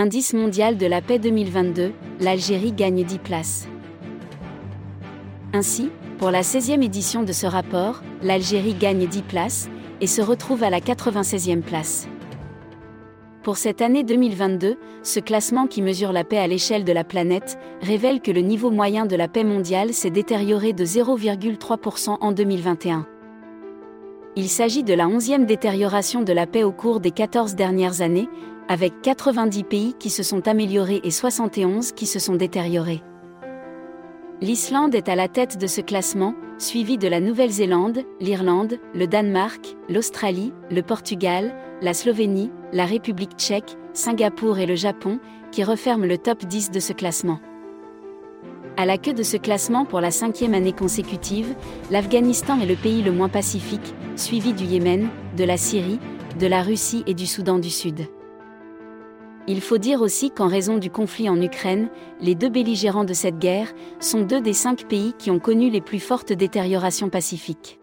Indice mondial de la paix 2022, l'Algérie gagne 10 places. Ainsi, pour la 16e édition de ce rapport, l'Algérie gagne 10 places et se retrouve à la 96e place. Pour cette année 2022, ce classement qui mesure la paix à l'échelle de la planète révèle que le niveau moyen de la paix mondiale s'est détérioré de 0,3% en 2021. Il s'agit de la 11e détérioration de la paix au cours des 14 dernières années, avec 90 pays qui se sont améliorés et 71 qui se sont détériorés. L'Islande est à la tête de ce classement, suivi de la Nouvelle-Zélande, l'Irlande, le Danemark, l'Australie, le Portugal, la Slovénie, la République tchèque, Singapour et le Japon, qui referment le top 10 de ce classement. À la queue de ce classement pour la cinquième année consécutive, l'Afghanistan est le pays le moins pacifique, suivi du Yémen, de la Syrie, de la Russie et du Soudan du Sud. Il faut dire aussi qu'en raison du conflit en Ukraine, les deux belligérants de cette guerre sont deux des cinq pays qui ont connu les plus fortes détériorations pacifiques.